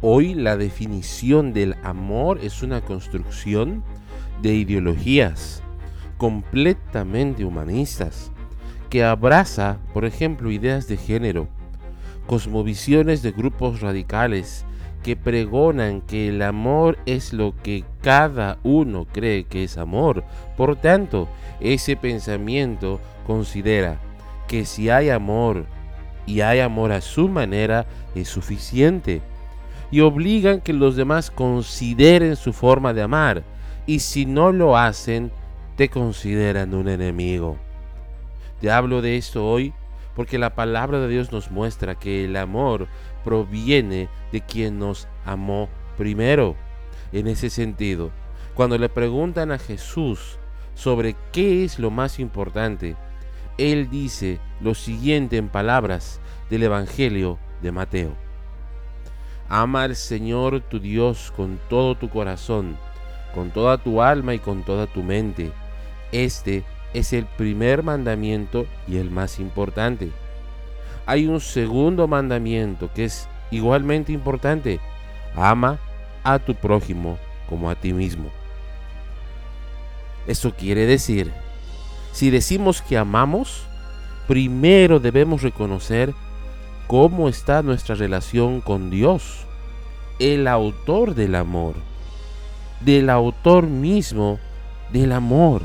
Hoy la definición del amor es una construcción de ideologías completamente humanistas que abraza, por ejemplo, ideas de género, cosmovisiones de grupos radicales que pregonan que el amor es lo que cada uno cree que es amor. Por tanto, ese pensamiento considera que si hay amor y hay amor a su manera es suficiente. Y obligan que los demás consideren su forma de amar. Y si no lo hacen, te consideran un enemigo. Te hablo de esto hoy porque la palabra de Dios nos muestra que el amor proviene de quien nos amó primero. En ese sentido, cuando le preguntan a Jesús sobre qué es lo más importante, él dice lo siguiente en palabras del Evangelio de Mateo. Ama al Señor tu Dios con todo tu corazón, con toda tu alma y con toda tu mente. Este es el primer mandamiento y el más importante. Hay un segundo mandamiento que es igualmente importante. Ama a tu prójimo como a ti mismo. Eso quiere decir, si decimos que amamos, primero debemos reconocer cómo está nuestra relación con Dios, el autor del amor, del autor mismo del amor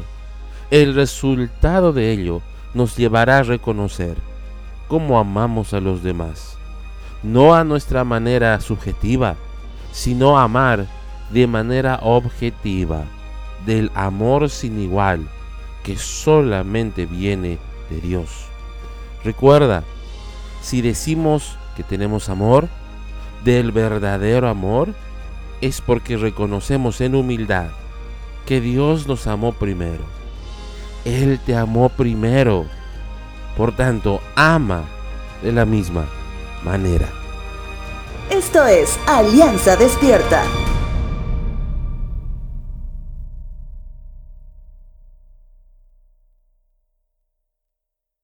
el resultado de ello nos llevará a reconocer cómo amamos a los demás, no a nuestra manera subjetiva, sino amar de manera objetiva, del amor sin igual que solamente viene de Dios. Recuerda, si decimos que tenemos amor, del verdadero amor, es porque reconocemos en humildad que Dios nos amó primero él te amó primero. Por tanto, ama de la misma manera. Esto es Alianza Despierta.